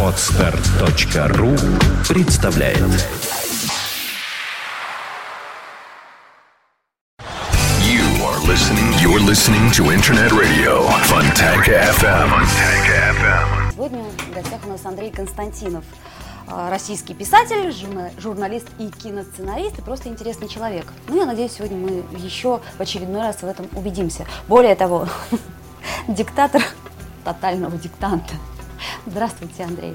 Отстар.ру представляет You are listening. You're listening to Internet Radio Fontanka FM. FM. Сегодня в гостях у нас Андрей Константинов, а, российский писатель, журна- журналист и киносценарист, и просто интересный человек. Ну, я надеюсь, сегодня мы еще в очередной раз в этом убедимся. Более того, диктатор тотального диктанта. Здравствуйте, Андрей.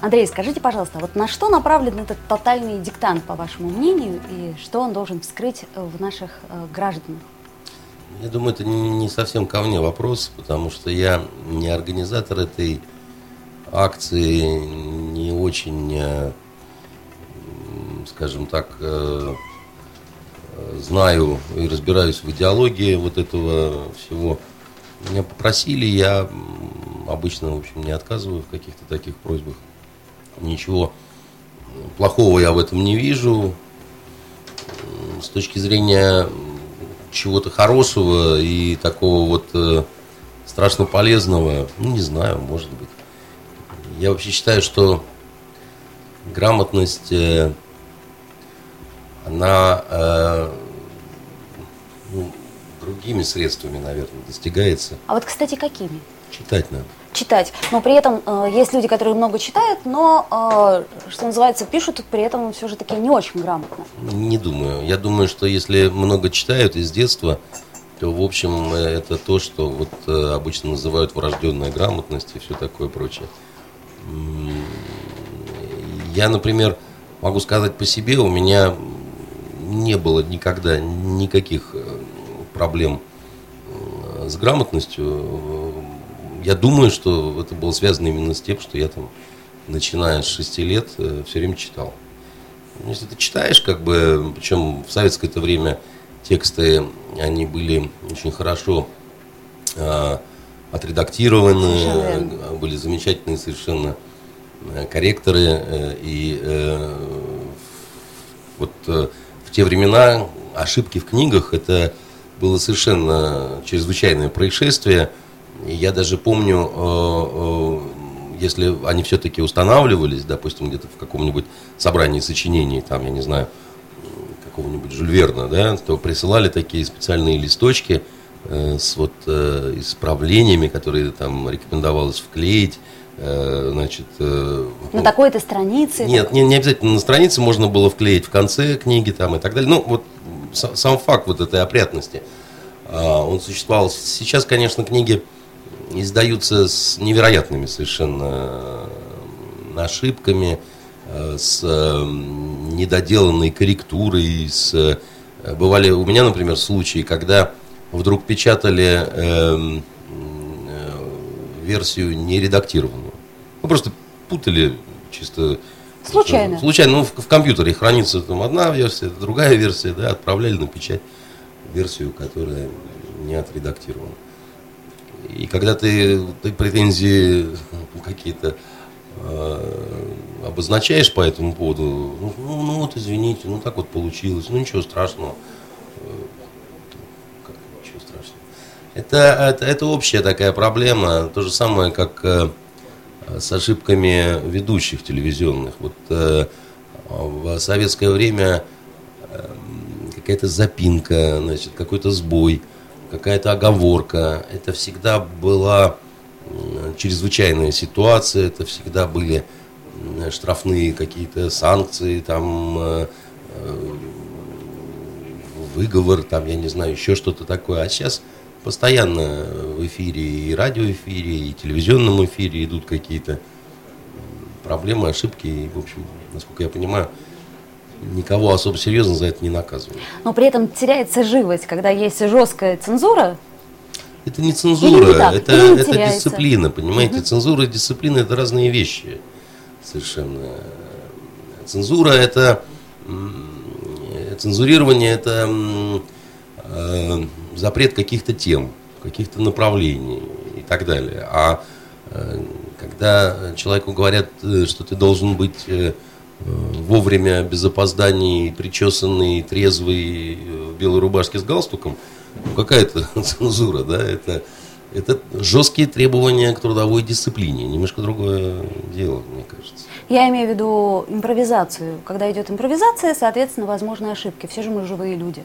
Андрей, скажите, пожалуйста, вот на что направлен этот тотальный диктант, по вашему мнению, и что он должен вскрыть э, в наших э, гражданах? Я думаю, это не совсем ко мне вопрос, потому что я не организатор этой акции, не очень, э, скажем так, знаю и разбираюсь в идеологии вот этого всего. Меня попросили, я обычно, в общем, не отказываю в каких-то таких просьбах. Ничего плохого я в этом не вижу. С точки зрения чего-то хорошего и такого вот э, страшно полезного, ну, не знаю, может быть. Я вообще считаю, что грамотность, э, она э, другими средствами, наверное, достигается. А вот, кстати, какими? Читать надо. читать. Но при этом э, есть люди, которые много читают, но, э, что называется, пишут при этом все же таки не очень грамотно. Не думаю. Я думаю, что если много читают из детства, то, в общем, э, это то, что вот э, обычно называют врожденная грамотность и все такое прочее. Я, например, могу сказать по себе, у меня не было никогда никаких э, проблем э, с грамотностью. Э, Я думаю, что это было связано именно с тем, что я там, начиная с 6 лет, все время читал. Ну, Если ты читаешь, как бы, причем в советское это время тексты, они были очень хорошо э, отредактированы, Совершенно э, были замечательные совершенно э, корректоры. э, и э, вот э, в те времена ошибки в книгах это было совершенно чрезвычайное происшествие. Я даже помню, э, э, если они все-таки устанавливались, допустим, где-то в каком-нибудь собрании сочинений, там, я не знаю, какого-нибудь Жюль Верна, да, то присылали такие специальные листочки э, с вот э, исправлениями, которые там рекомендовалось вклеить, э, значит... э, На такой-то странице. нет, не, не обязательно на странице можно было вклеить в конце книги там и так далее. Ну, вот сам факт вот этой опрятности, а, он существовал. Сейчас, конечно, книги издаются с невероятными совершенно э, ошибками, э, с э, недоделанной корректурой, с... э, Бывали у меня, например, случаи, когда вдруг печатали эм, э, версию не редактированную. Ну, просто путали чисто... Случайно. Случайно. Ну, в, в компьютере хранится там одна версия, другая версия, да, отправляли на печать версию, которая не отредактирована. И когда ты, ты претензии какие-то э, обозначаешь по этому поводу, ну, ну, ну вот извините, ну так вот получилось, ну ничего страшного. Э, как ничего страшного. Это, это, это общая такая проблема, то же самое, как э, с ошибками ведущих телевизионных. Вот э, в советское время э, какая-то запинка, значит, какой-то сбой, какая-то оговорка. Это всегда была чрезвычайная ситуация, это всегда были штрафные какие-то санкции, там э, э, выговор, там, я не знаю, еще что-то такое. А сейчас постоянно в эфире, и радиоэфире, и телевизионном эфире идут какие-то проблемы, ошибки. И, в общем, насколько я понимаю, никого особо серьезно за это не наказывают. Но при этом теряется живость, когда есть жесткая цензура. Это не цензура, не так, это, это теряется. дисциплина, понимаете? Цензура и дисциплина это разные вещи совершенно. Цензура это цензурирование это э, запрет каких-то тем, каких-то направлений и так далее. А э, когда человеку говорят, э, что ты должен быть вовремя, без опозданий, причесанный, трезвый, в белой рубашке с галстуком, ну, какая это цензура, да, это, это жесткие требования к трудовой дисциплине. Немножко другое дело, мне кажется. Я имею в виду импровизацию. Когда идет импровизация, соответственно, возможны ошибки. Все же мы живые люди.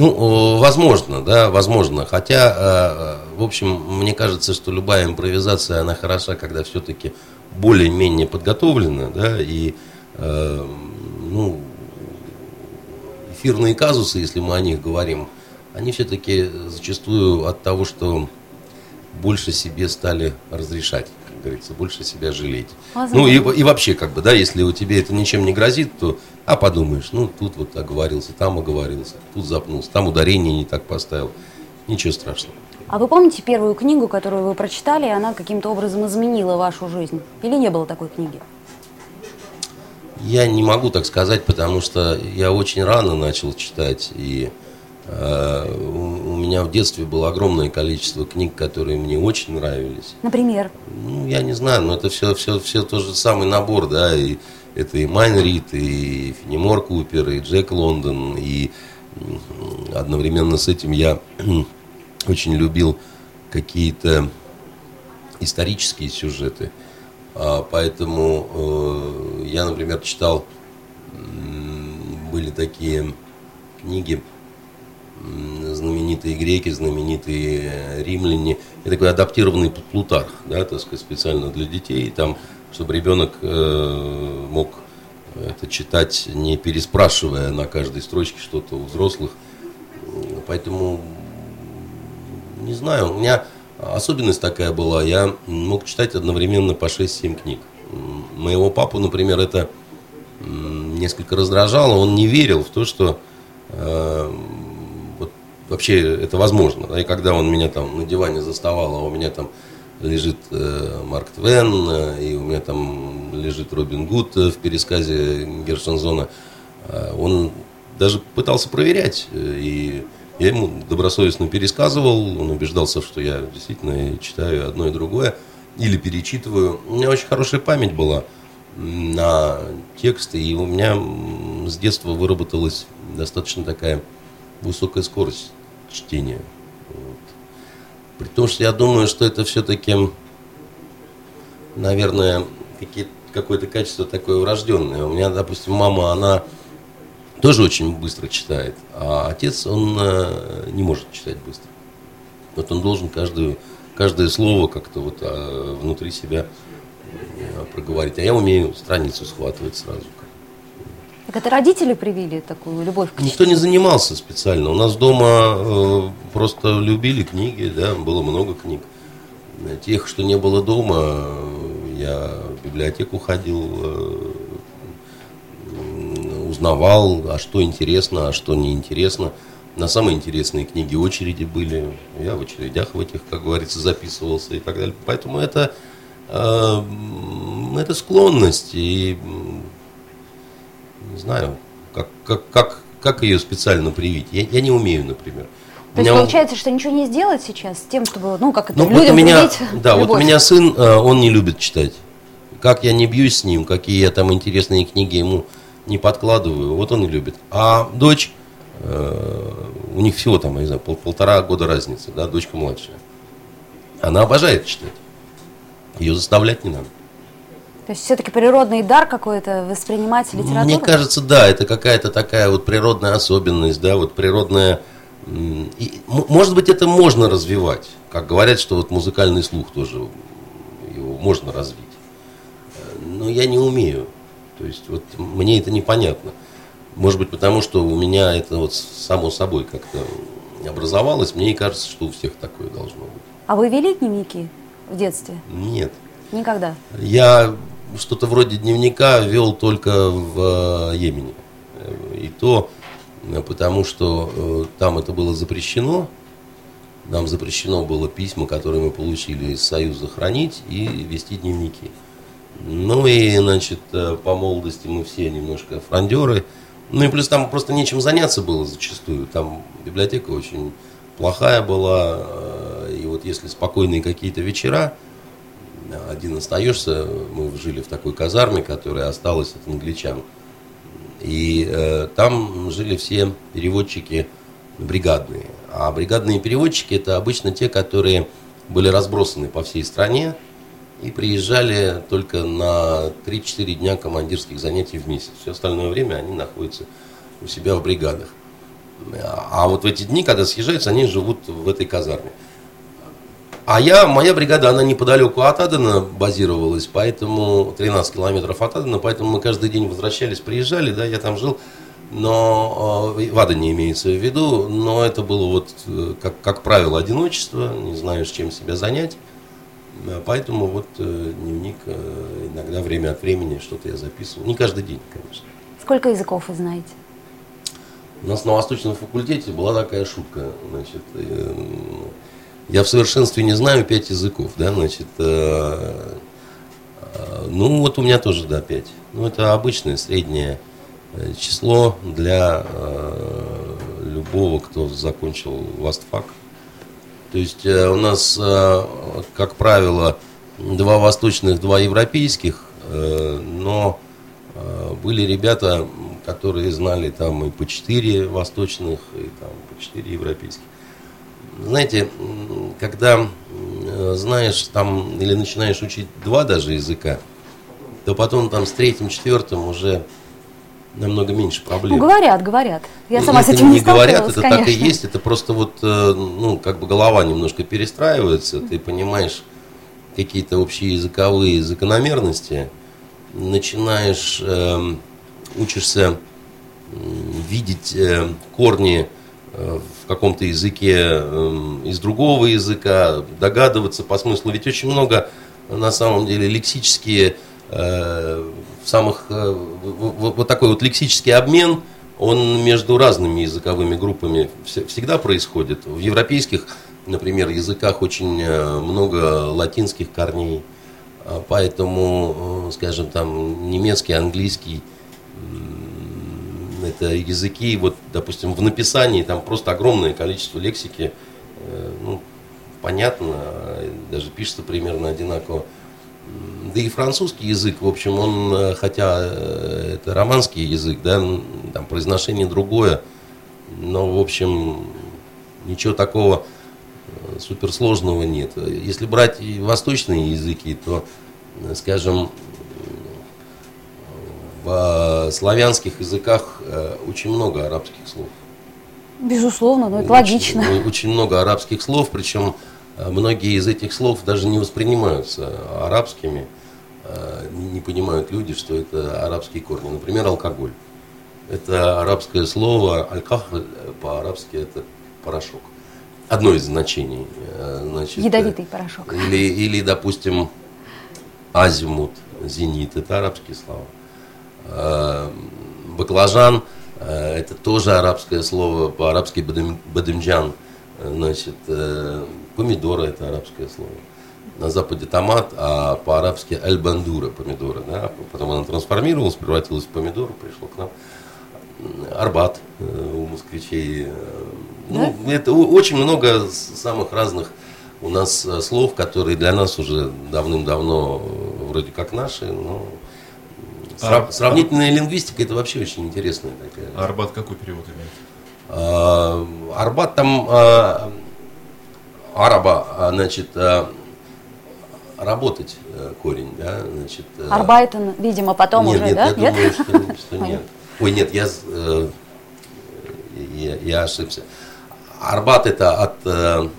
Ну, возможно, да, возможно. Хотя, в общем, мне кажется, что любая импровизация, она хороша, когда все-таки более-менее подготовлена, да, и, ну, эфирные казусы, если мы о них говорим, они все-таки зачастую от того, что больше себе стали разрешать, как говорится, больше себя жалеть. Возможно. Ну и, и вообще, как бы, да, если у тебя это ничем не грозит, то, а подумаешь, ну тут вот оговорился, там оговорился, тут запнулся, там ударение не так поставил, ничего страшного. А вы помните первую книгу, которую вы прочитали, и она каким-то образом изменила вашу жизнь? Или не было такой книги? Я не могу так сказать, потому что я очень рано начал читать, и э, у меня в детстве было огромное количество книг, которые мне очень нравились. Например? Ну, я не знаю, но это все, все, все тот же самый набор, да, и это и Майн Рид, и Фенимор Купер, и Джек Лондон, и одновременно с этим я очень любил какие-то исторические сюжеты. А, поэтому э, я, например, читал, были такие книги, знаменитые греки, знаменитые римляне. Это такой адаптированный Плутарх, да, так сказать, специально для детей, там, чтобы ребенок э, мог это читать, не переспрашивая на каждой строчке что-то у взрослых. Поэтому, не знаю, у меня особенность такая была, я мог читать одновременно по 6-7 книг. Моего папу, например, это несколько раздражало, он не верил в то, что э, вот, вообще это возможно. И когда он меня там на диване заставал, а у меня там лежит э, Марк Твен, э, и у меня там лежит Робин Гуд в пересказе Гершензона, э, он даже пытался проверять. Э, и я ему добросовестно пересказывал, он убеждался, что я действительно читаю одно и другое, или перечитываю. У меня очень хорошая память была на тексты, и у меня с детства выработалась достаточно такая высокая скорость чтения. При том, что я думаю, что это все-таки, наверное, какое-то качество такое врожденное. У меня, допустим, мама, она тоже очень быстро читает, а отец, он э, не может читать быстро. Вот он должен каждую, каждое слово как-то вот а, внутри себя э, проговорить. А я умею страницу схватывать сразу. Так это родители привили такую любовь к Никто не занимался специально. У нас дома э, просто любили книги, да, было много книг. Тех, что не было дома, я в библиотеку ходил, э, узнавал, а что интересно, а что неинтересно. На самые интересные книги очереди были. Я в очередях в этих, как говорится, записывался и так далее. Поэтому это, э, это склонность. И не знаю, как, как, как, как ее специально привить. Я, я не умею, например. То есть получается, что ничего не сделать сейчас с тем, чтобы, ну, как это, ну, людям вот у меня, Да, любовь. вот у меня сын, э, он не любит читать. Как я не бьюсь с ним, какие я там интересные книги ему не подкладываю, вот он и любит. А дочь, э, у них всего там, я не знаю, пол, полтора года разницы, да, дочка младшая. Она обожает читать. Ее заставлять не надо. То есть все-таки природный дар какой-то воспринимать литературу? Мне кажется, да, это какая-то такая вот природная особенность, да, вот природная... И, может быть, это можно развивать. Как говорят, что вот музыкальный слух тоже его можно развить. Но я не умею. То есть вот мне это непонятно. Может быть, потому что у меня это вот само собой как-то образовалось. Мне кажется, что у всех такое должно быть. А вы вели дневники в детстве? Нет. Никогда? Я что-то вроде дневника вел только в э, Йемене. И то э, потому, что э, там это было запрещено. Нам запрещено было письма, которые мы получили из Союза, хранить и вести дневники. Ну и, значит, по молодости мы все немножко фрондеры. Ну и плюс там просто нечем заняться было зачастую. Там библиотека очень плохая была. И вот если спокойные какие-то вечера, один остаешься, мы жили в такой казарме, которая осталась от англичан. И э, там жили все переводчики бригадные. А бригадные переводчики это обычно те, которые были разбросаны по всей стране и приезжали только на 3-4 дня командирских занятий в месяц. Все остальное время они находятся у себя в бригадах. А вот в эти дни, когда съезжаются, они живут в этой казарме. А я, моя бригада, она неподалеку от Адена базировалась, поэтому 13 километров от Адена, поэтому мы каждый день возвращались, приезжали, да, я там жил, но э, в Адене имеется в виду, но это было вот, э, как, как правило, одиночество, не знаю, с чем себя занять. Э, поэтому вот дневник иногда время от времени что-то я записывал. Не каждый день, конечно. Сколько языков вы знаете? У нас на Восточном факультете была такая шутка. Значит, я в совершенстве не знаю пять языков, да, значит, э, э, ну вот у меня тоже, да, пять. Ну это обычное среднее э, число для э, любого, кто закончил ВАСТФАК. То есть э, у нас, э, как правило, два восточных, два европейских, э, но э, были ребята, которые знали там и по четыре восточных, и там по четыре европейских знаете, когда знаешь там или начинаешь учить два даже языка, то потом там с третьим, четвертым уже намного меньше проблем. Ну, говорят, говорят. Я сама это с этим не не говорят, это конечно. так и есть. Это просто вот, э, ну, как бы голова немножко перестраивается, ты понимаешь какие-то общие языковые закономерности, начинаешь, э, учишься видеть э, корни в каком-то языке эм, из другого языка, догадываться по смыслу. Ведь очень много на самом деле лексические, э, самых, э, вот такой вот лексический обмен, он между разными языковыми группами всегда происходит. В европейских, например, языках очень много латинских корней, а поэтому, скажем, там немецкий, английский, это языки, вот, допустим, в написании там просто огромное количество лексики, э, ну, понятно, даже пишется примерно одинаково. Да и французский язык, в общем, он, э, хотя э, это романский язык, да, там произношение другое, но, в общем, ничего такого суперсложного нет. Если брать восточные языки, то, скажем, в э, славянских языках э, очень много арабских слов. Безусловно, но это очень, логично. Очень много арабских слов, причем э, многие из этих слов даже не воспринимаются арабскими. Не понимают люди, что это арабские корни. Например, алкоголь. Это арабское слово, алькахль по-арабски это порошок. Одно из значений. Значит, Ядовитый порошок. Или, или, допустим, азимут, зенит, это арабские слова. Э, баклажан, э, это тоже арабское слово, по-арабски бадымджан. Значит, э, помидоры это арабское слово. На Западе томат, а по-арабски аль-бандура помидоры. Да? Потом она трансформировалась, превратилась в помидор, пришло к нам. Арбат у москвичей. Ну, да? это очень много самых разных у нас слов, которые для нас уже давным-давно вроде как наши, но Срав... А, Сравнительная а... лингвистика это вообще очень интересная такая. А Арбат какой перевод имеет? А, Арбат там а, араба, а, значит, а, работать а, корень, да, значит. А, Арбайтен, видимо, потом нет, уже, нет, да? Я нет, думаю, что, что нет. Ой, нет, я, э, я, я ошибся. Арбат это от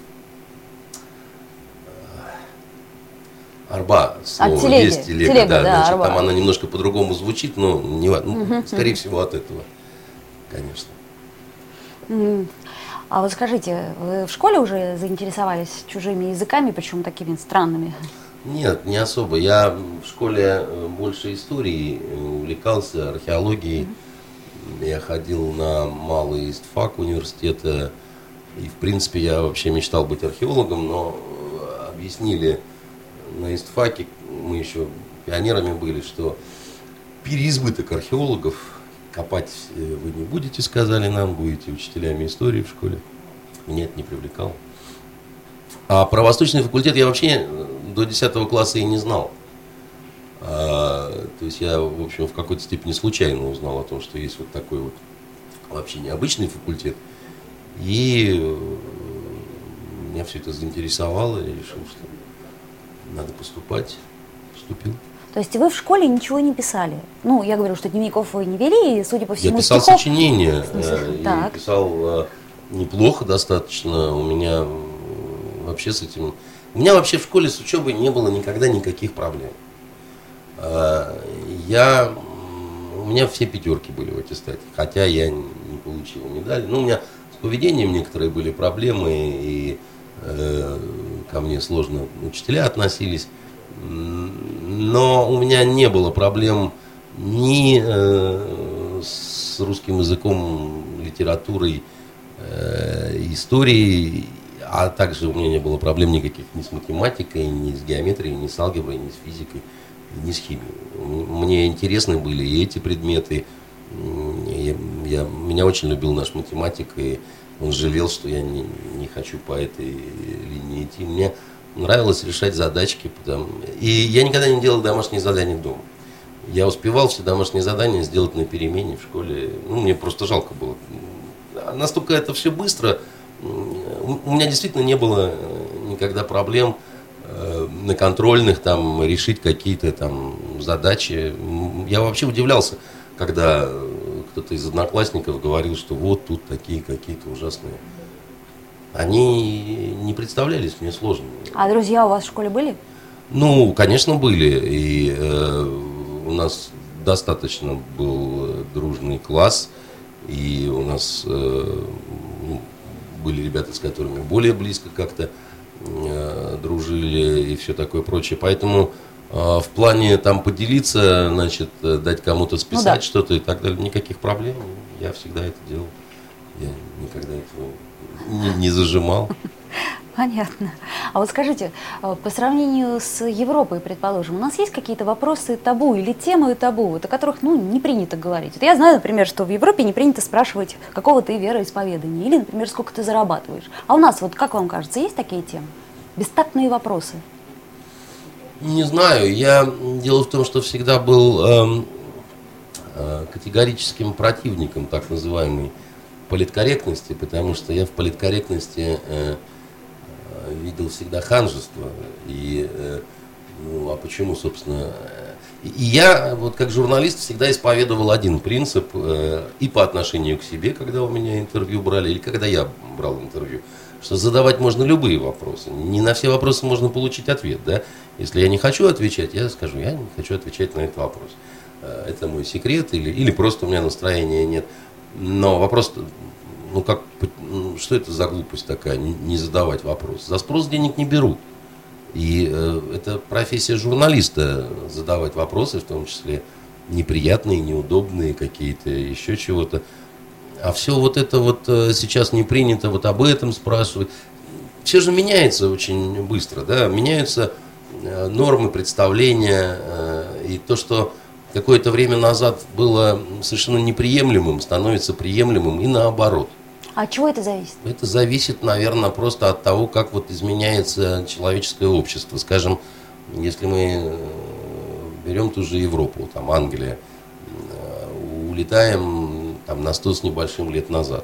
Арба слово, от телеги. есть телега, телега да, да значит, арба. там она немножко по-другому звучит, но не, ну, угу, скорее угу. всего от этого, конечно. А вот скажите, вы в школе уже заинтересовались чужими языками, причем такими странными? Нет, не особо. Я в школе э, больше историей э, увлекался, археологией. mm Я ходил на малый истфак университета. И, в принципе, я вообще мечтал быть археологом, но э, объяснили на истфаке, мы еще пионерами были, что переизбыток археологов, копать э, вы не будете, сказали нам, будете учителями истории в школе. Меня это не привлекало. А про восточный факультет я вообще э, до 10 класса и не знал. А, то есть я, в общем, в какой-то степени случайно узнал о том, что есть вот такой вот вообще необычный факультет. И э, меня все это заинтересовало, я решил, что надо поступать, поступил. То есть вы в школе ничего не писали? Ну, я говорю, что дневников вы не вели, и, судя по всему, Я писал стихов... сочинения, э, и Так. писал э, неплохо достаточно. У меня вообще с этим... У меня вообще в школе с учебой не было никогда никаких проблем. Э, Я... У меня все пятерки были в аттестате, хотя я не получил медаль. Ну, у меня с поведением некоторые были проблемы, и ко мне сложно учителя относились. Но у меня не было проблем ни э, с русским языком, литературой, э, историей, а также у меня не было проблем никаких ни с математикой, ни с геометрией, ни с алгеброй, ни с физикой, ни с химией. Мне интересны были и эти предметы. Я, меня очень любил наш математик, и он жалел, что я не, не хочу по этой линии идти. Мне нравилось решать задачки. Потому... И я никогда не делал домашние задания дома. Я успевал все домашние задания сделать на перемене в школе. Ну, мне просто жалко было. Настолько это все быстро. У меня действительно не было э, никогда проблем э, на контрольных там решить какие-то там задачи. Я вообще удивлялся, когда кто-то из одноклассников говорил, что вот тут такие какие-то ужасные. Они не представлялись мне сложными. А друзья у вас в школе были? Ну, конечно, были. И э, у нас достаточно был э, дружный класс. И у нас э, ну, были ребята, с которыми более близко как-то э, дружили и все такое прочее. Поэтому э, в плане там поделиться, значит, э, дать кому-то списать да. что-то и так далее, никаких проблем. Я всегда это делал. Я никогда этого не, не зажимал. Понятно. А вот скажите, э, по сравнению с Европой, предположим, у нас есть какие-то вопросы табу или темы табу, вот о которых ну, не принято говорить? Вот я знаю, например, что в Европе не принято спрашивать, какого ты вероисповедания, или, например, сколько ты зарабатываешь. А у нас, вот как вам кажется, есть такие темы? Бестактные вопросы. Не знаю. Я дело в том, что всегда был эм, э, категорическим противником так называемой политкорректности, потому что я в политкорректности э, э, видел всегда ханжество. И э, ну, а почему, собственно? э, И я, вот как журналист, всегда исповедовал один принцип э, и по отношению к себе, когда у меня интервью брали, или когда я брал интервью, что задавать можно любые вопросы. Не на все вопросы можно получить ответ, да? Если я не хочу отвечать, я скажу, я не хочу отвечать на этот вопрос. Э, Это мой секрет, или, или просто у меня настроения нет. Но вопрос, ну как, ну, что это за глупость такая, не задавать вопрос? За спрос денег не берут. И э, это профессия журналиста задавать вопросы, в том числе неприятные, неудобные какие-то, еще чего-то. А все вот это вот э, сейчас не принято вот об этом спрашивать. Все же меняется очень быстро, да, меняются э, нормы представления, э, и то, что какое-то время назад было совершенно неприемлемым, становится приемлемым и наоборот. А от чего это зависит? Это зависит, наверное, просто от того, как вот изменяется человеческое общество. Скажем, если мы берем ту же Европу, там Англия, улетаем там на 100 с небольшим лет назад.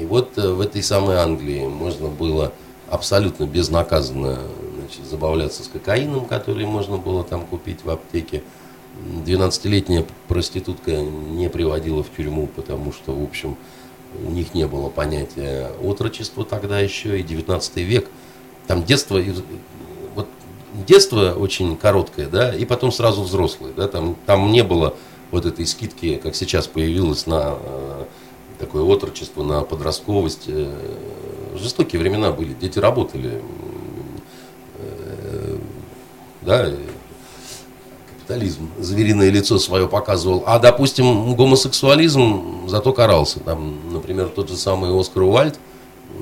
И вот э, в этой самой Англии можно было абсолютно безнаказанно значит, забавляться с кокаином, который можно было там купить в аптеке. 12-летняя проститутка не приводила в тюрьму, потому что, в общем, у них не было понятия отрочества тогда еще, и 19 век. Там детство, вот детство очень короткое, да, и потом сразу взрослые, да, там, там не было вот этой скидки, как сейчас появилось на э, такое отрочество, на подростковость. Э, жестокие времена были, дети работали, э, да, капитализм звериное лицо свое показывал. А, допустим, гомосексуализм зато карался. Там, например, тот же самый Оскар Уальд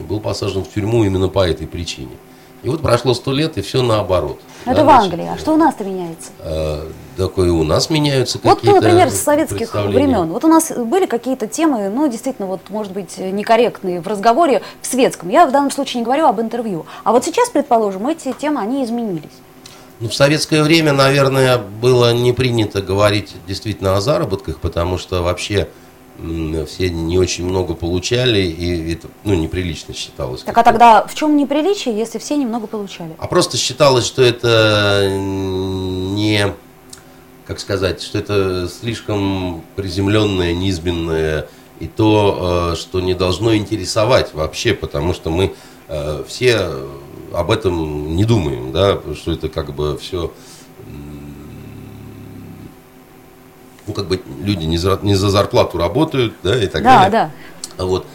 был посажен в тюрьму именно по этой причине. И вот прошло сто лет, и все наоборот. Это Да, в значит, Англии. А что у нас-то меняется? э, такое у нас меняются Вот, какие-то ну, например, с советских времен. Вот у нас были какие-то темы, ну, действительно, вот, может быть, некорректные в разговоре в светском. Я в данном случае не говорю об интервью. А вот сейчас, предположим, эти темы, они изменились. Ну, в советское время, наверное, было не принято говорить действительно о заработках, потому что вообще все не очень много получали, и это ну, неприлично считалось. Так а тогда в чем неприличие, если все немного получали? А просто считалось, что это не, как сказать, что это слишком приземленное, низменное, и то, э, что не должно интересовать вообще, потому что мы э, все об этом не думаем, да, что это как бы все, ну, как бы люди не за, не за зарплату работают, да, и так Да, далее. да. Вот.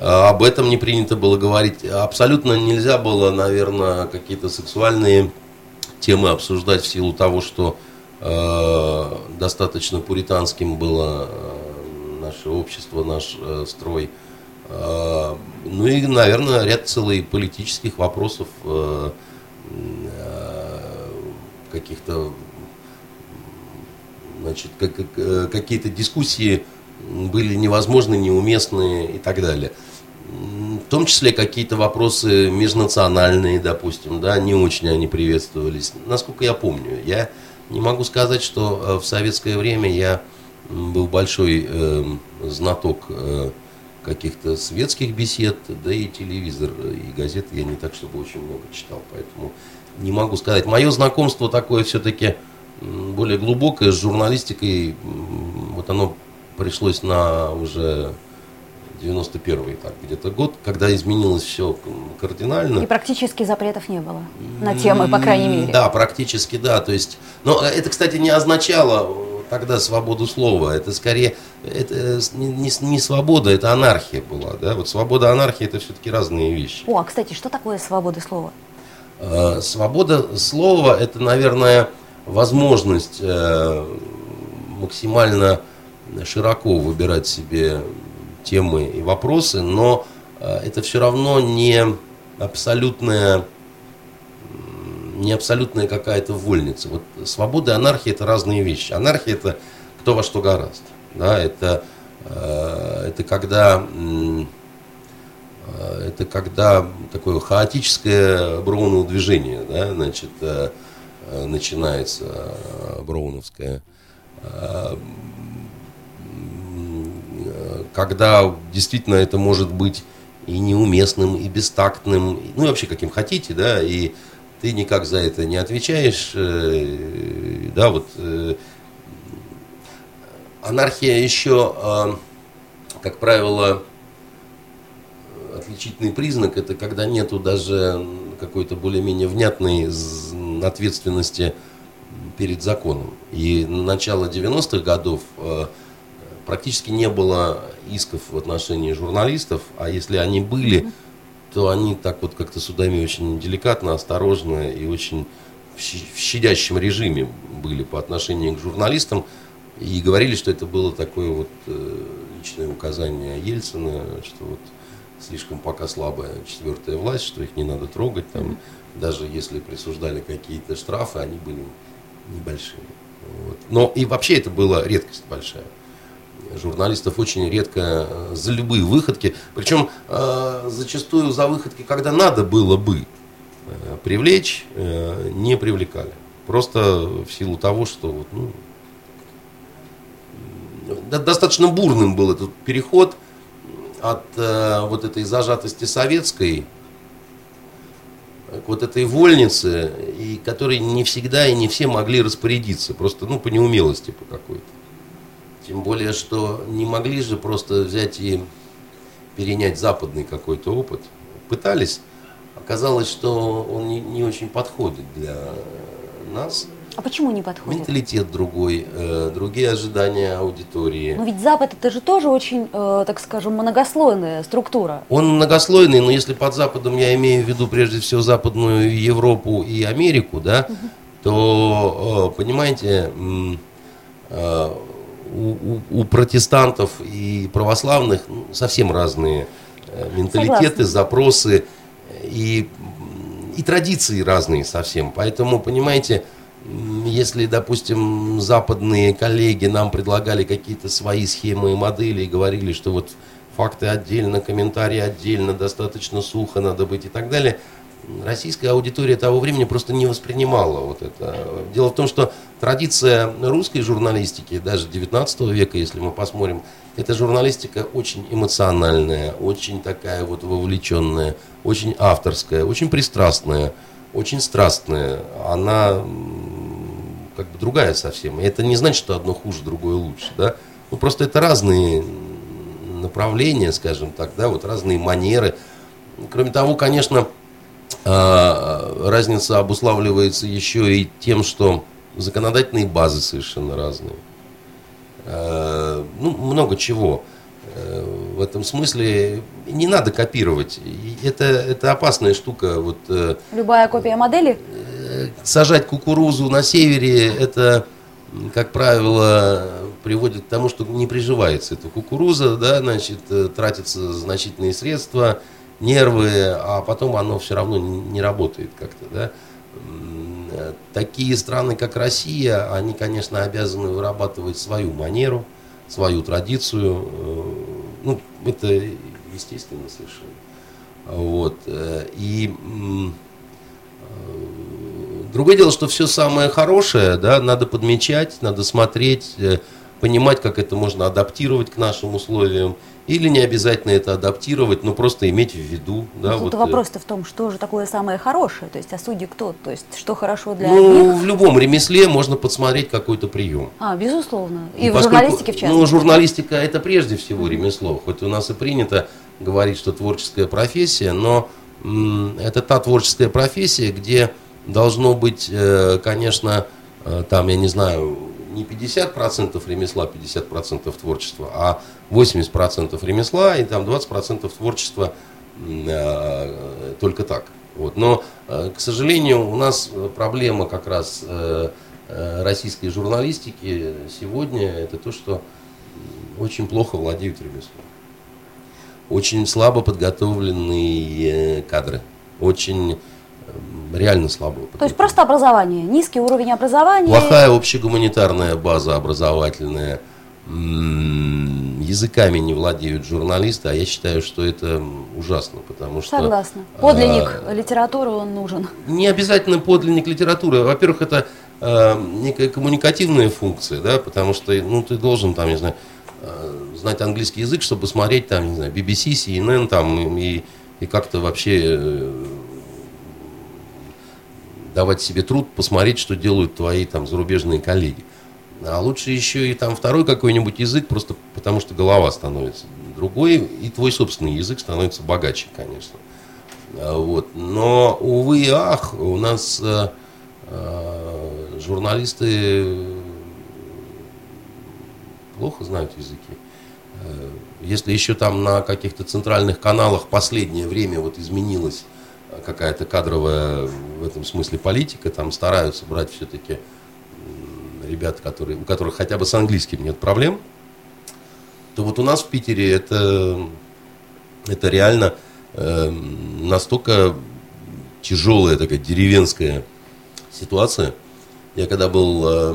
А Об этом не принято было говорить. Абсолютно нельзя было, наверное, какие-то сексуальные темы обсуждать в силу того, что э, достаточно пуританским было э, наше общество, наш э, строй. Э, ну и, наверное, ряд целый политических вопросов, э, э, каких-то значит, как- э, какие-то дискуссии были невозможны, неуместные и так далее. В том числе какие-то вопросы межнациональные, допустим, да, не очень они приветствовались. Насколько я помню, я не могу сказать, что э, в советское время я был большой э, знаток э, каких-то светских бесед, да и телевизор, э, и газеты я не так, чтобы очень много читал, поэтому не могу сказать. Мое знакомство такое все-таки более глубокое с журналистикой, вот оно пришлось на уже 91-й так, где-то год, когда изменилось все кардинально. И практически запретов не было на темы, по крайней мере. Да, практически да. То есть, но это, кстати, не означало э, тогда свободу слова. Это скорее это э, не, не свобода, это анархия была. Да? Вот свобода, анархия это все-таки разные вещи. О, а кстати, что такое свобода слова? Э, Свобода слова это, наверное, возможность э, максимально широко выбирать себе темы и вопросы, но э, это все равно не абсолютная не абсолютная какая-то вольница. Вот свобода и анархия это разные вещи. Анархия это кто во что гораст. Да, это, э, это когда это когда такое хаотическое Броуново движение, да, значит, начинается э, Броуновское. Э, Когда действительно это может быть и неуместным, и бестактным, ну и вообще каким хотите, да, и ты никак за это не отвечаешь, э, да, вот анархия еще, как правило, отличительный признак это когда нету даже какой-то более-менее внятной ответственности перед законом. И на начало 90-х годов э, практически не было исков в отношении журналистов, а если они были, то они так вот как-то судами очень деликатно, осторожно и очень в щадящем режиме были по отношению к журналистам и говорили, что это было такое вот э, личное указание Ельцина, что вот слишком пока слабая четвертая власть, что их не надо трогать, там, даже если присуждали какие-то штрафы, они были небольшие. Вот. Но и вообще это была редкость большая. Журналистов очень редко э, за любые выходки, причем э, зачастую за выходки, когда надо было бы э, привлечь, э, не привлекали. Просто в силу того, что вот, ну, до- достаточно бурным был этот переход от э, вот этой зажатости советской к вот этой вольнице, и которой не всегда и не все могли распорядиться, просто ну, по неумелости по какой-то. Тем более, что не могли же просто взять и перенять западный какой-то опыт. Пытались, оказалось, что он не, не очень подходит для нас. А почему не подходит? Менталитет другой, э, другие ожидания аудитории. Но ведь Запад это же тоже очень, э, так скажем, многослойная структура. Он многослойный, но если под Западом я имею в виду прежде всего Западную Европу и Америку, да, то, э, понимаете, у, у- у протестантов и православных ну, совсем разные менталитеты, Согласна. запросы и, и традиции разные совсем. Поэтому, понимаете, если, допустим, западные коллеги нам предлагали какие-то свои схемы и модели и говорили, что вот факты отдельно, комментарии отдельно, достаточно сухо надо быть и так далее, российская аудитория того времени просто не воспринимала вот это. Дело в том, что традиция русской журналистики, даже 19 века, если мы посмотрим, эта журналистика очень эмоциональная, очень такая вот вовлеченная, очень авторская, очень пристрастная, очень страстная. Она как бы другая совсем. И это не значит, что одно хуже, другое лучше. Да? Ну, просто это разные направления, скажем так, да, вот разные манеры. Кроме того, конечно, а, разница обуславливается еще и тем, что законодательные базы совершенно разные. А, ну, много чего. Э, в этом смысле не надо копировать. Это, это опасная штука. Вот, э, Любая копия модели? Э, сажать кукурузу на севере, это, как правило, приводит к тому, что не приживается эта кукуруза, да, значит, тратятся значительные средства – нервы, а потом оно все равно не работает как-то, да. Такие страны, как Россия, они, конечно, обязаны вырабатывать свою манеру, свою традицию. Э, ну, это естественно совершенно. Вот. Э, и э, другое дело, что все самое хорошее, да, надо подмечать, надо смотреть, понимать, как это можно адаптировать к нашим условиям. Или не обязательно это адаптировать, но просто иметь в виду. Да, ну, вот, э, вопрос-то в том, что же такое самое хорошее, то есть, а судьи кто, то есть, что хорошо для Ну, одних? в любом ремесле можно подсмотреть какой-то прием. А, безусловно. И, и в поскольку, журналистике в частности. Ну, журналистика это прежде всего ремесло, хоть у нас и принято говорить, что творческая профессия, но это та творческая профессия, где должно быть, э, конечно, э, там, я не знаю, не 50% ремесла, 50% творчества, а 80% ремесла и там 20% творчества э, только так. Вот. Но, к сожалению, у нас проблема как раз российской журналистики сегодня это то, что очень плохо владеют ремеслом. Очень слабо подготовленные кадры. Очень реально слабо. То есть просто образование, низкий уровень образования. Плохая общегуманитарная база образовательная, языками не владеют журналисты, а я считаю, что это ужасно, потому что... Согласна. Подлинник а, литературы он нужен. Не обязательно подлинник литературы. Во-первых, это а, некая коммуникативная функция, да, потому что, ну, ты должен там, не знаю, знать английский язык, чтобы смотреть там, не знаю, BBC, CNN там и, и как-то вообще э, давать себе труд посмотреть, что делают твои там зарубежные коллеги. А лучше еще и там второй какой-нибудь язык, просто потому что голова становится другой, и твой собственный язык становится богаче, конечно. А, вот. Но, увы и ах, у нас э, э, журналисты плохо знают языки. Э, если еще там на каких-то центральных каналах последнее время вот изменилось какая-то кадровая в этом смысле политика, там стараются брать все-таки ребят, которые, у которых хотя бы с английским нет проблем, то вот у нас в Питере это, это реально э, настолько тяжелая такая деревенская ситуация. Я когда был э,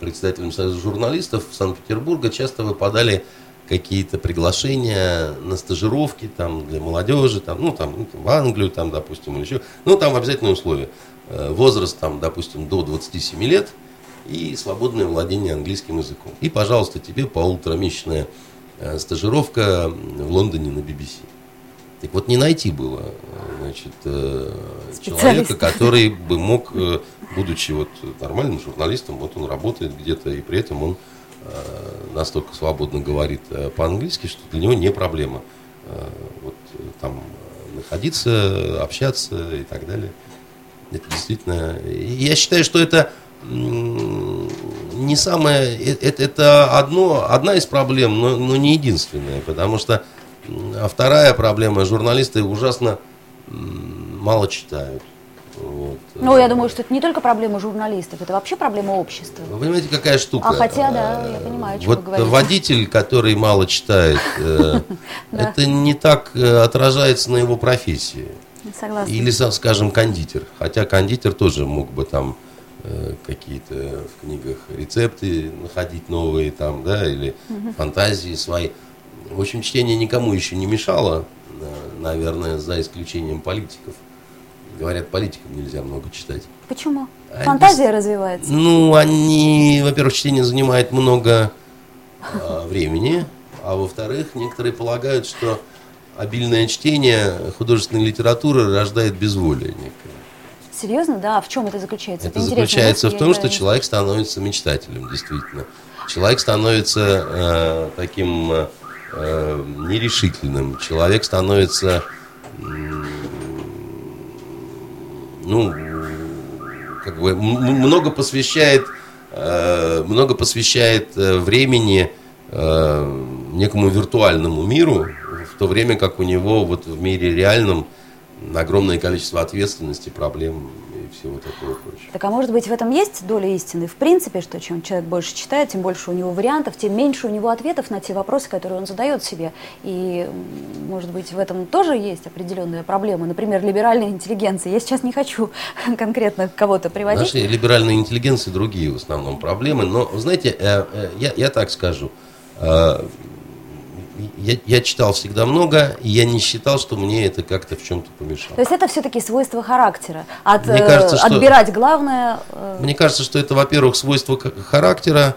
председателем Союза журналистов Санкт-Петербурга, часто выпадали какие-то приглашения на стажировки там, для молодежи, там, ну, там, ну, в Англию, там, допустим, или еще. Ну, там обязательные условия. Э, возраст, там, допустим, до 27 лет и свободное владение английским языком. И, пожалуйста, тебе полуторамесячная э, стажировка в Лондоне на BBC. Так вот, не найти было значит, э, человека, который бы мог, будучи вот нормальным журналистом, вот он работает где-то, и при этом он настолько свободно говорит э, по-английски, что для него не проблема э, вот там находиться, общаться и так далее. Это действительно... Я считаю, что это не самое... Это, это одно, одна из проблем, но, но не единственная, потому что а вторая проблема, журналисты ужасно мало читают. Вот. Ну, я думаю, что это не только проблема журналистов, это вообще проблема общества. Вы понимаете, какая штука? А хотя, да, я понимаю, что вот вы говорите. водитель, который мало читает, э, это не так э, отражается на его профессии. Согласна. Или, скажем, кондитер. Хотя кондитер тоже мог бы там э, какие-то в книгах рецепты находить новые там, да, или фантазии свои. В общем, чтение никому еще не мешало, наверное, за исключением политиков. Говорят, политикам нельзя много читать. Почему? А Фантазия развивается. Ну, они, во-первых, чтение занимает много э, времени, а во-вторых, некоторые полагают, что обильное чтение художественной литературы рождает безволие некое. Серьезно, да? А в чем это заключается? Это интересная заключается в том, что человек становится мечтателем, действительно. Человек становится э, таким э, э, нерешительным. Человек становится, м, ну, как бы много посвящает, э, много посвящает э, времени э, некому виртуальному миру, в то время как у него вот в мире реальном огромное количество ответственности, проблем всего такого прочего. Так а может быть в этом есть доля истины? В принципе, что чем человек больше читает, тем больше у него вариантов, тем меньше у него ответов на те вопросы, которые он задает себе. И, может быть, в этом тоже есть определенная проблема. Например, либеральная интеллигенция. Я сейчас не хочу конкретно кого-то приводить. Нашей либеральной интеллигенции другие в основном проблемы. Но, знаете, э, э, я, я так скажу. Э, Я, я читал всегда много, и я не считал, что мне это как-то в чем-то помешало. То есть это все-таки свойство характера. От, Мне э, кажется, что- Отбирать главное. э, Мне кажется, что это, во-первых, свойство характера,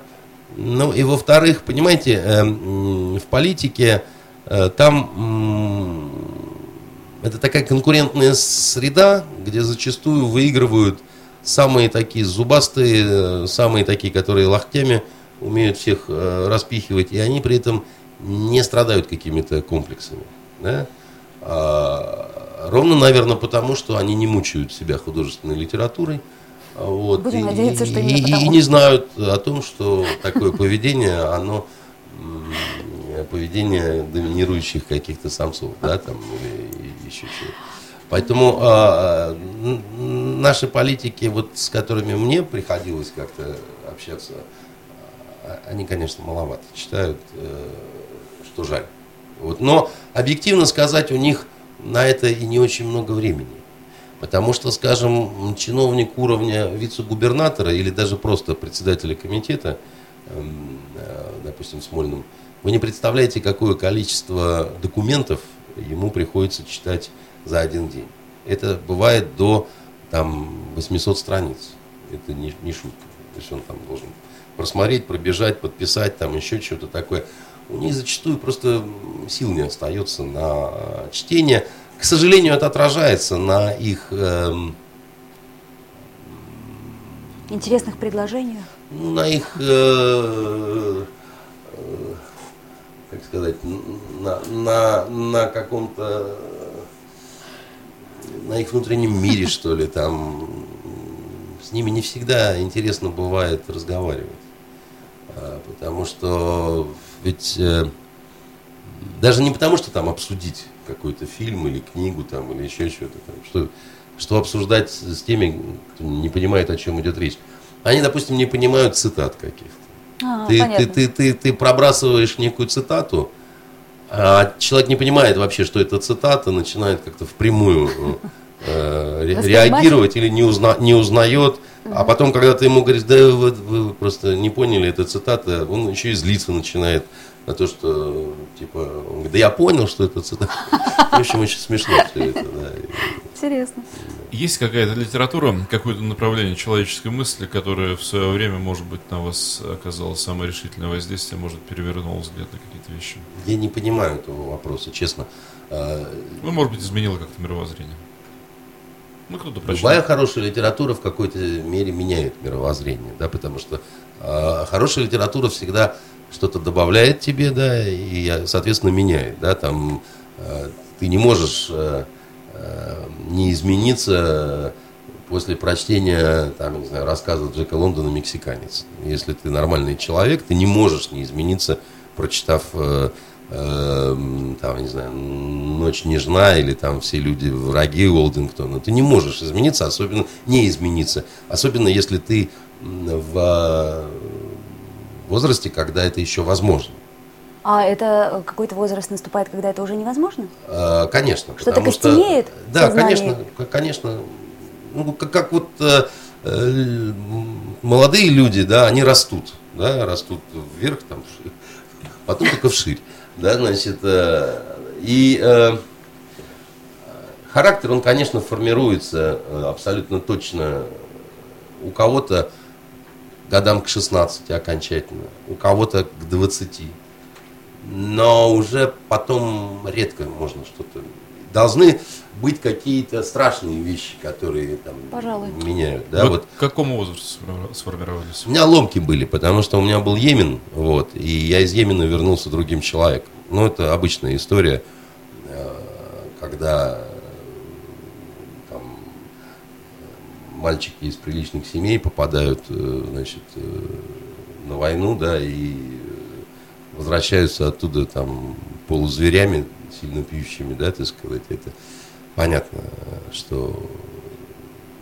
ну и во-вторых, понимаете, э, м, в политике э, там это такая конкурентная среда, где зачастую выигрывают самые такие зубастые, э, самые такие, которые локтями умеют всех э, распихивать, и они при этом не страдают какими-то комплексами. да. А, ровно, наверное, потому, что они не мучают себя художественной литературой. А Вот, Будем и, надеяться, что и- и- потому. и не знают о том, что такое поведение, оно поведение доминирующих каких-то самцов, да, там, или еще чего. Поэтому н- наши политики, вот с которыми мне приходилось как-то общаться, а, они, конечно, маловато читают, э, что жаль. Вот. Но объективно сказать, у них на это и не очень много времени. Потому что, скажем, чиновник уровня вице-губернатора или даже просто председателя комитета, эм, э, допустим, Смольным, вы не представляете, какое количество документов ему приходится читать за один день. Это бывает до там, 800 страниц. Это не, не шутка. То есть он там должен просмотреть, пробежать, подписать, там еще что-то такое. У них зачастую просто сил не остается на э, чтение. К сожалению, это отражается на их эм, Интересных предложениях. ну, на их, э, э, как сказать, на, на, на каком-то, на их внутреннем мире, что ли, там, с ними не всегда интересно бывает разговаривать. А, Потому что ведь э, даже не потому, что там обсудить какой-то фильм или книгу там, или еще что-то там, что, что обсуждать с теми, кто не понимает, о чем идет речь. Они, допустим, не понимают цитат каких-то. А, Ты, понятно. ты, ты, ты, ты пробрасываешь некую цитату, а человек не понимает вообще, что это цитата, начинает как-то впрямую э, Воспринимать? реагировать или не, узна, не узнает. А потом, когда ты ему говоришь, да вы, вы просто не поняли, это цитата, он еще и злиться начинает на то, что, типа, он говорит, да я понял, что это цитата. В общем, очень смешно все это, да. Интересно. Есть какая-то литература, какое-то направление человеческой мысли, которое в свое время, может быть, на вас оказало самое решительное воздействие, может, перевернуло взгляд на какие-то вещи? Я не понимаю этого вопроса, честно. А, Ну, может быть, изменило как-то мировоззрение. Ну, кто-то прочитал. Любая хорошая литература в какой-то мере меняет мировоззрение, да, потому что э, хорошая литература всегда что-то добавляет тебе, да, и, э, соответственно, меняет, да, там э, ты не можешь э, э, не измениться после прочтения, там, не знаю, рассказа Джека Лондона «Мексиканец». Если ты нормальный человек, ты не можешь не измениться, прочитав э, там, не знаю, «Ночь нежна» или там «Все люди враги» Уолдингтона. Ты не можешь измениться, особенно не измениться. Особенно если ты в э, возрасте, когда это еще возможно. А это э, какой-то возраст наступает, когда это уже невозможно? Э, Конечно. Что-то что- костенеет в Да, конечно, конечно. Ну, как, как вот э, молодые люди, да, они растут, да, растут вверх, там, потом только вширь, да, значит, э, и э, характер, он, конечно, формируется э, абсолютно точно у кого-то годам к 16 окончательно, у кого-то к 20. Но уже потом редко можно что-то... Должны быть какие-то страшные вещи, которые там Пожалуй. меняют. Да, Вы вот. к какому возрасту сформировались? У меня ломки были, потому что у меня был Йемен, вот, и я из Йемена вернулся другим человеком. Ну, это обычная история, э, когда там, мальчики из приличных семей попадают, э, значит, э, на войну, да, и возвращаются оттуда там полузверями, сильно пьющими, да, так сказать, это понятно, что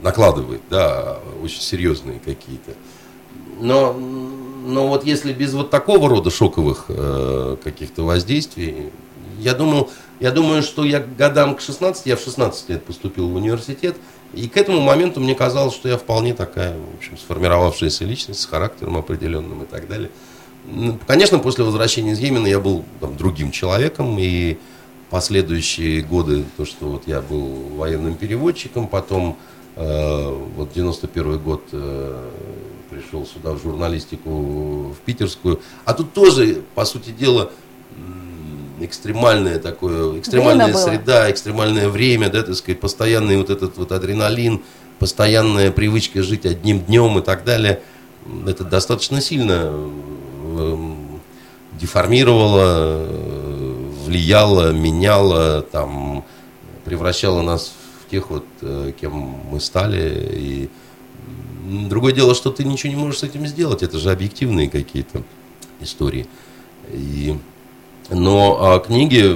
накладывает, да, очень серьезные какие-то. Но, но вот если без вот такого рода шоковых э, каких-то воздействий, я думал, я думаю, что я годам к 16, я в 16 лет поступил в университет, и к этому моменту мне казалось, что я вполне такая, в общем, сформировавшаяся личность с характером определенным и так далее. Конечно, после возвращения из Йемена я был там, другим человеком, и последующие годы, то, что вот я был военным переводчиком, потом э, вот 91 год э, пришел сюда в журналистику в питерскую, а тут тоже, по сути дела, экстремальное такое, экстремальная было. среда, экстремальное время, да, так сказать, постоянный вот этот вот адреналин, постоянная привычка жить одним днем и так далее, это достаточно сильно эм, деформировало, э, влияло, меняло, там, превращало нас в тех вот, э, кем мы стали. И другое дело, что ты ничего не можешь с этим сделать. Это же объективные какие-то истории. И, но а книги,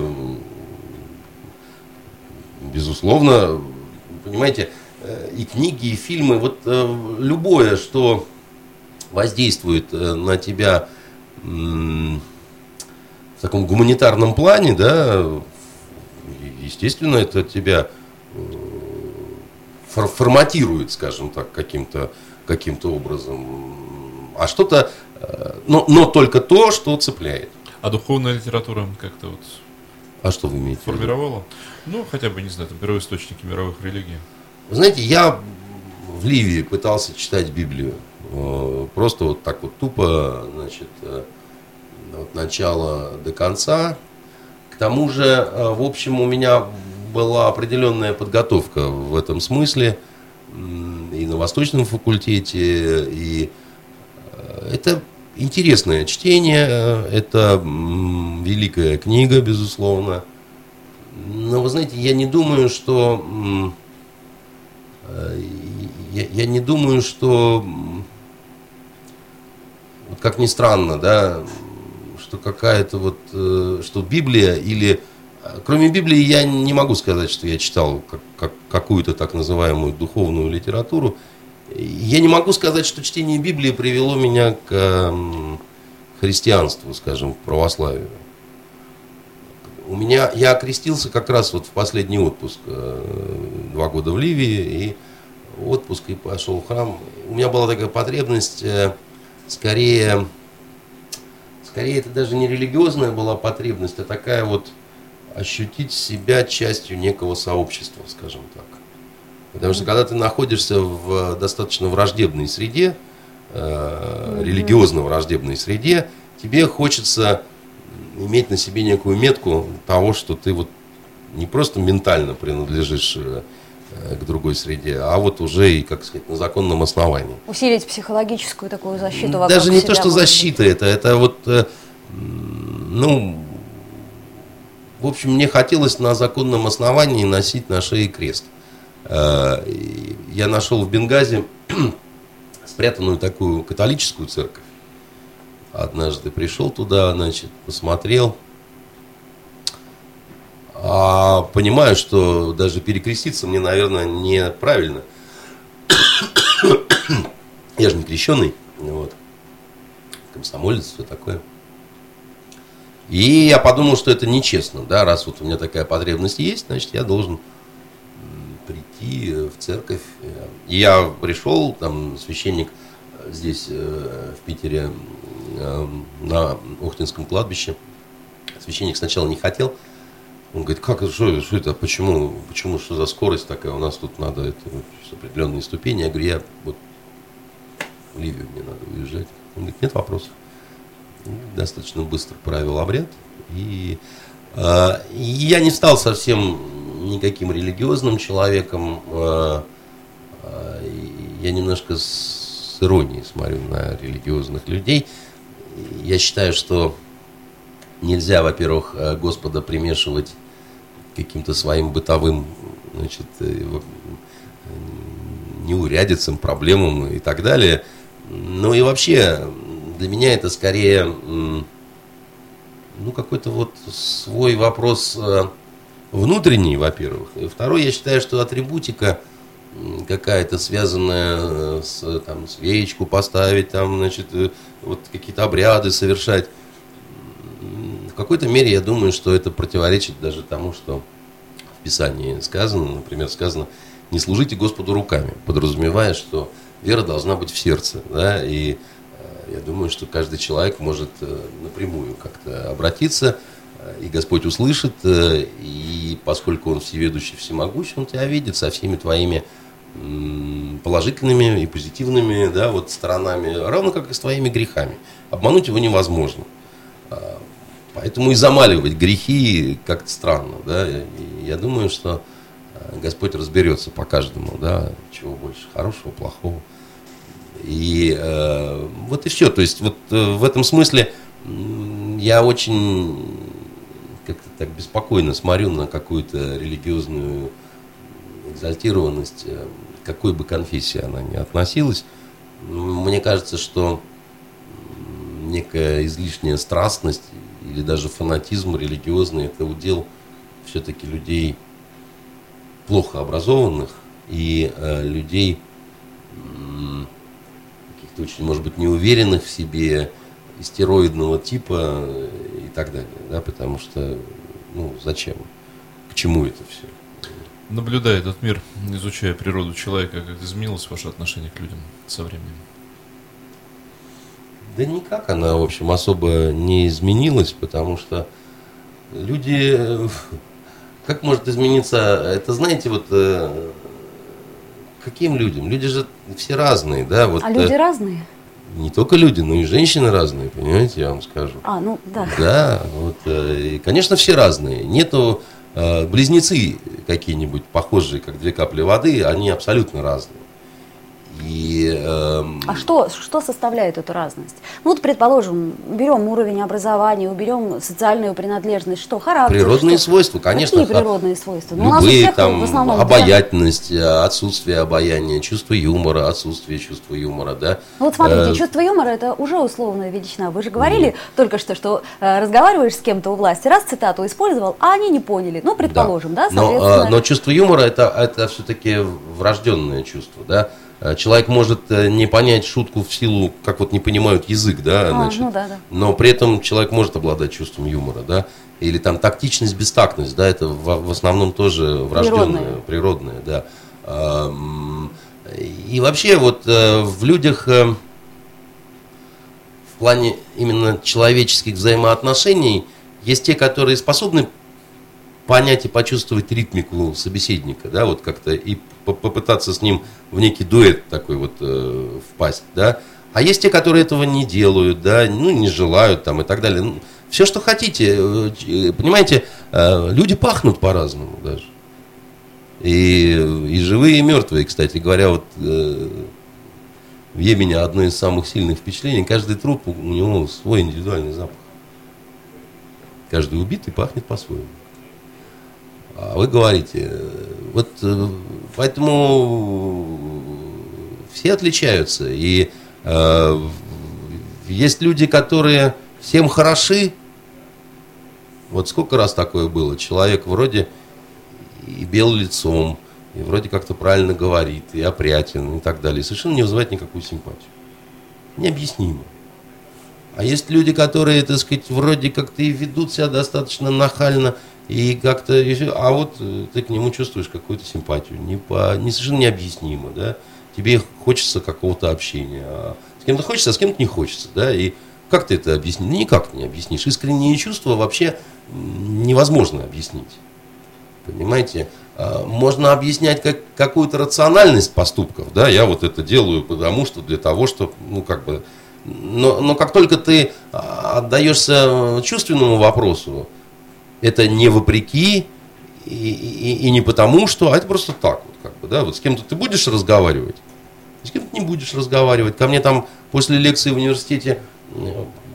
безусловно, понимаете, э, и книги, и фильмы, вот э, любое, что воздействует на тебя в таком гуманитарном плане, да, естественно, это тебя э, фор- форматирует, скажем так, каким-то каким образом. А что-то, э, но, но только то, что цепляет. А духовная литература как-то вот А что вы имеете формировала? Ну, хотя бы, не знаю, там первоисточники мировых религий. Вы знаете, я в Ливии пытался читать Библию. Э, Просто вот так вот тупо, значит, от начала до конца. К тому же, э, в общем, у меня была определенная подготовка в этом смысле и на Восточном факультете, и э, это интересное чтение, э, это великая книга, безусловно. Но вы знаете, я не думаю, что я, я не думаю, что, вот как ни странно, да, что какая-то вот, э, что Библия или, э, кроме Библии, я не могу сказать, что я читал как- как- какую-то так называемую духовную литературу. Я не могу сказать, что чтение Библии привело меня к м, христианству, скажем, к православию. У меня, я окрестился как раз вот в последний отпуск, э, два года в Ливии, и отпуск, и пошел в храм. У меня была такая потребность, э, скорее, скорее это даже не религиозная была потребность, а такая вот ощутить себя частью некого сообщества, скажем так. Потому что когда ты находишься в достаточно враждебной среде, э, религиозно враждебной среде, тебе хочется иметь на себе некую метку того, что ты вот не просто ментально принадлежишь э, к другой среде, а вот уже и, как сказать, на законном основании. Усилить психологическую такую защиту вокруг Даже не себя, то, что может быть. защита это, это вот, э, ну, в общем, мне хотелось на законном основании носить на шее крест. Э, Я нашел в Бенгазе спрятанную такую католическую церковь. Однажды пришел туда, значит, посмотрел. А понимаю, что даже перекреститься мне, наверное, неправильно. Я же не крещеный, вот. Комсомолец, все такое. И я подумал, что это нечестно, да, раз вот у меня такая потребность есть, значит, я должен прийти в церковь. И я пришел, там священник здесь, э, в Питере, э, на Охтинском кладбище. Священник сначала не хотел. Он говорит, как это, что, что это, почему, почему, что за скорость такая, у нас тут надо это, определенные ступени. Я говорю, я вот в Ливию мне надо уезжать. Он говорит, нет вопросов. Достаточно быстро провел обряд. И, э, я не стал совсем никаким религиозным человеком. Э, э, я немножко с иронией смотрю на религиозных людей. Я считаю, что нельзя, во-первых, э, Господа примешивать каким-то своим бытовым значит, э, неурядицам, проблемам и так далее. Ну и вообще, для меня это скорее ну, какой-то вот свой вопрос э, внутренний, во-первых. И второй, я считаю, что атрибутика какая-то связанная с там, свечку поставить, там, значит, вот какие-то обряды совершать какой-то мере я думаю, что это противоречит даже тому, что в Писании сказано, например, сказано, не служите Господу руками, подразумевая, что вера должна быть в сердце, да, и э, я думаю, что каждый человек может э, напрямую как-то обратиться, э, и Господь услышит, и поскольку Он всеведущий, всемогущий, Он тебя видит со всеми твоими положительными и позитивными да, вот сторонами, равно как и с твоими грехами. Обмануть его невозможно. Поэтому и замаливать грехи как-то странно, да. И я думаю, что э, Господь разберется по каждому, да, чего больше, хорошего, плохого. И э, вот и все. То есть вот э, в этом смысле я очень как-то так беспокойно смотрю на какую-то религиозную экзальтированность, э, какой бы конфессии она ни относилась. Мне кажется, что некая излишняя страстность или даже фанатизм религиозный, это удел все-таки людей плохо образованных и э, людей э, каких-то очень, может быть, неуверенных в себе, стероидного типа и так далее, да, потому что, ну, зачем, к чему это все? Наблюдая этот мир, изучая природу человека, как изменилось ваше отношение к людям со временем? Да никак она, в общем, особо не изменилась, потому что люди... Э, как может измениться... Это, знаете, вот... Э, каким людям? Люди же все разные, да? Вот, а люди э, разные? Не только люди, но и женщины разные, понимаете, я вам скажу. А, ну да. Да, вот, и, конечно, все разные. Нету близнецы какие-нибудь похожие, как две капли воды, они абсолютно разные. И, эм... А что, что составляет эту разность? Ну вот, предположим, берем уровень образования, уберем социальную принадлежность, что характер? Природные что? свойства, конечно. Какие природные свойства? Ну, любые, там, в основном, обаятельность, да? отсутствие обаяния, чувство юмора, отсутствие чувства юмора, да. Ну вот смотрите, э... чувство юмора это уже условная величина. Вы же говорили mm. только что, что э, разговариваешь с кем-то у власти, раз цитату использовал, а они не поняли. Ну, предположим, да, да но, э, но чувство юмора это, это все-таки врожденное чувство, да. Э, человек может э, не понять шутку в силу, как вот не понимают язык, да, а, значит, ну да, да. но при этом человек может обладать чувством юмора, да, или там тактичность, бестактность, да, это в, в основном тоже врожденное, природное, природное да. И вообще вот э, в людях в плане именно человеческих взаимоотношений есть те, которые способны понять и почувствовать ритмику собеседника, да, вот как-то и попытаться с ним в некий дуэт такой вот э, впасть, да. А есть те, которые этого не делают, да, ну, не желают там и так далее. Ну, все, что хотите. Э, э, понимаете, э, люди пахнут по-разному даже. И, и живые, и мертвые, кстати говоря, вот э, в Йемене одно из самых сильных впечатлений. Каждый труп, у него свой индивидуальный запах. Каждый убитый пахнет по-своему. А вы говорите, вот э, поэтому все отличаются. И э, есть люди, которые всем хороши. Вот сколько раз такое было? Человек вроде и бел лицом, и вроде как-то правильно говорит, и опрятен, и так далее. Совершенно не вызывает никакую симпатию. Необъяснимо. А есть люди, которые, так сказать, вроде как-то и ведут себя достаточно нахально, и как-то, а вот э, ты к нему чувствуешь какую-то симпатию, не, по, не совершенно необъяснимо, да, тебе хочется какого-то общения, а с кем-то хочется, а с кем-то не хочется, да, и Как ты это объяснишь? Никак не объяснишь. Искренние чувства вообще невозможно объяснить. Понимаете? А, можно объяснять как, какую-то рациональность поступков, да, я вот это делаю потому что, для того, чтобы, ну, как бы, но, но как только ты а, отдаешься чувственному вопросу, это не вопреки и, и, и не потому что, а это просто так вот, как бы, да, вот с кем-то ты будешь разговаривать, с кем-то не будешь разговаривать. Ко мне там после лекции в университете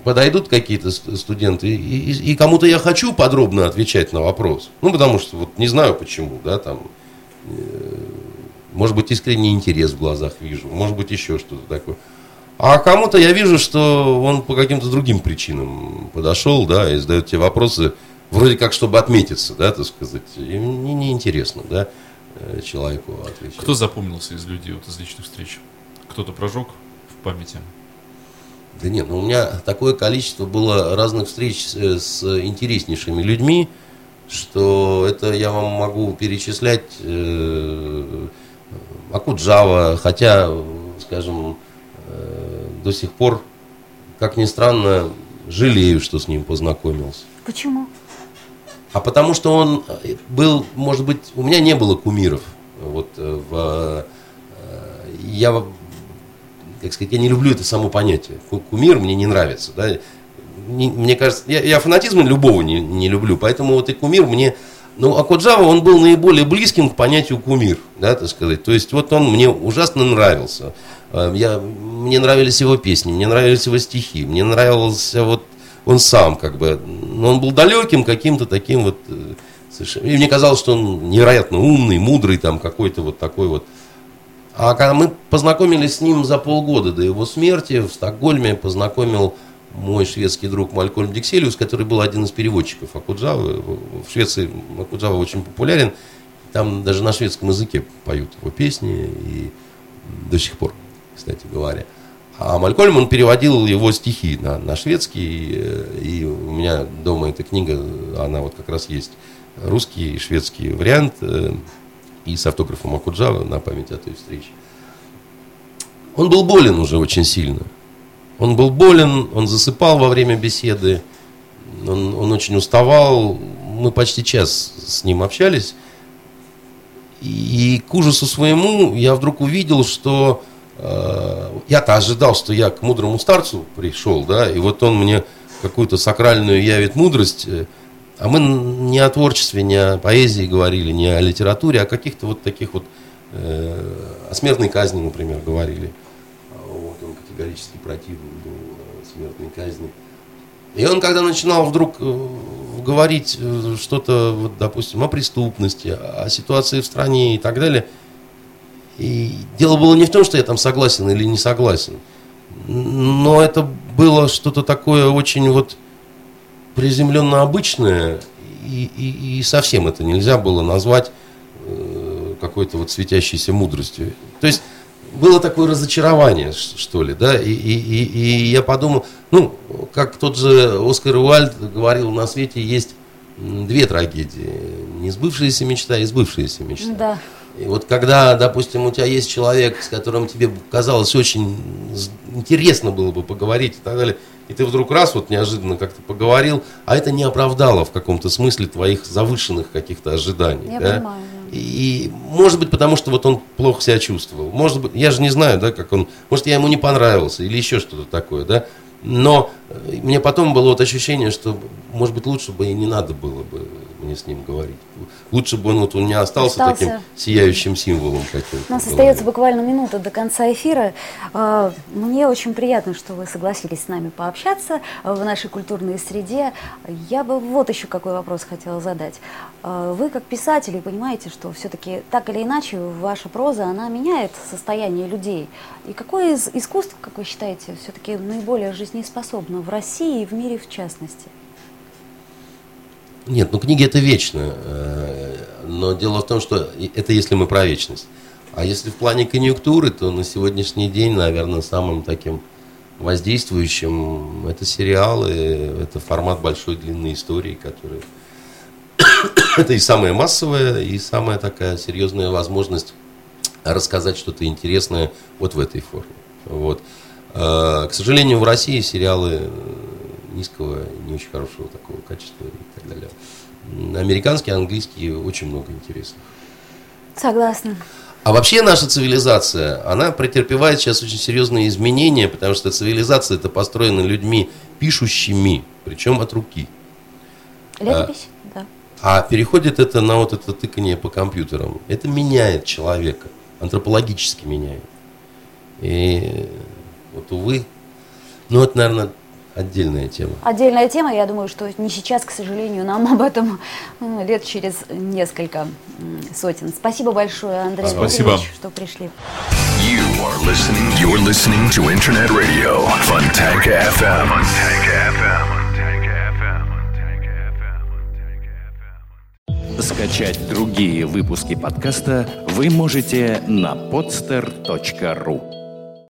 подойдут какие-то студенты, и, и, и кому-то я хочу подробно отвечать на вопрос. Ну, потому что вот не знаю почему, да, там, э, может быть, искренний интерес в глазах вижу, может быть, еще что-то такое. А кому-то я вижу, что он по каким-то другим причинам подошел, да, и задает тебе вопросы, вроде как, чтобы отметиться, да, так сказать. И мне неинтересно, да, э, человеку отвечать. Кто запомнился из людей вот из личных встреч? Кто-то прожег в памяти? Да нет, ну у меня такое количество было разных встреч с, с интереснейшими людьми, что это я вам могу перечислять э, Акуджава, хотя, скажем, э, до сих пор, как ни странно, жалею, что с ним познакомился. Почему? А потому что он был, может быть, у меня не было кумиров. Вот э, в, э, я как сказать, я не люблю это само понятие. Кумир мне не нравится. Да? Не, мне кажется, я, я фанатизма любого не, не люблю, поэтому вот и кумир мне... Ну, а Коджава, он был наиболее близким к понятию кумир, да, так сказать. То есть вот он мне ужасно нравился. Я, мне нравились его песни, мне нравились его стихи, мне нравился вот он сам, как бы. Но он был далеким каким-то таким вот э, совершенно... И мне казалось, что он невероятно умный, мудрый, там какой-то вот такой вот а когда мы познакомились с ним за полгода до его смерти, в Стокгольме познакомил мой шведский друг Малькольм Дикселиус, который был один из переводчиков Акуджавы. В Швеции Акуджава очень популярен. Там даже на шведском языке поют его песни и до сих пор, кстати говоря. А Малькольм, он переводил его стихи на, на шведский, и у меня дома эта книга, она вот как раз есть русский и шведский вариант и с автографом Акуджава на память о той встрече. Он был болен уже очень сильно. Он был болен, он засыпал во время беседы, он, он очень уставал. Мы почти час с ним общались. И, к ужасу своему я вдруг увидел, что э, я-то ожидал, что я к мудрому старцу пришел, да, и вот он мне какую-то сакральную явит мудрость, э, а мы не о творчестве, не о поэзии говорили, не о литературе, а о каких-то вот таких вот, э, о смертной казни, например, говорили. Вот он категорически противен был э, смертной казни. И он, когда начинал вдруг э, говорить э, что-то, вот, допустим, о преступности, о ситуации в стране и так далее, и дело было не в том, что я там согласен или не согласен, но это было что-то такое очень вот приземленно обычное, и, и, и совсем это нельзя было назвать э, какой-то вот светящейся мудростью. То есть было такое разочарование, что ли, да, и, и, и, и я подумал, ну, как тот же Оскар Уальд говорил, на свете есть две трагедии, не сбывшаяся мечта и сбывшаяся мечта. Да. И вот когда, допустим, у тебя есть человек, с которым тебе казалось очень интересно было бы поговорить и так далее, и ты вдруг раз вот неожиданно как-то поговорил, а это не оправдало в каком-то смысле твоих завышенных каких-то ожиданий. Я да? понимаю, да. И может быть потому, что вот он плохо себя чувствовал. Может быть, я же не знаю, да, как он, может я ему не понравился или еще что-то такое, да. Но э, мне потом было вот ощущение, что, может быть, лучше бы и не надо было бы мне с ним говорить. Лучше бы он вот он не остался, Остался. таким сияющим символом каким-то. У нас остается буквально минута до конца эфира. А, Мне очень приятно, что вы согласились с нами пообщаться в нашей культурной среде. Я бы вот еще какой вопрос хотела задать. А, Вы как писатели понимаете, что все-таки так или иначе ваша проза, она меняет состояние людей. И какое из искусств, как вы считаете, все-таки наиболее жизнеспособно в России и в мире в частности? Нет, ну книги это вечно. э, Но дело в том, что это если мы про вечность. А если в плане конъюнктуры, то на сегодняшний день, наверное, самым таким воздействующим это сериалы, это формат большой длинной истории, который это и самая массовая, и самая такая серьезная возможность рассказать что-то интересное вот в этой форме. Вот. Э, К сожалению, в России сериалы низкого, не очень хорошего такого качества и так далее. М, Американские, английские очень много интересных. Согласна. А вообще наша цивилизация, она претерпевает сейчас очень серьезные изменения, потому что цивилизация это построена людьми пишущими, причем от руки. Летопись? Да. А переходит это на вот это тыкание по компьютерам. Это меняет человека, антропологически меняет. И вот, увы, ну это, наверное, отдельная тема. Отдельная тема, я думаю, что не сейчас, к сожалению, нам об этом лет через несколько сотен. Спасибо большое, Андрей Спасибо. Дмитриевич, что пришли. You are listening. You're listening to Internet Radio Fontanka FM. Fontanka FM. Скачать другие выпуски подкаста вы можете на podster.ru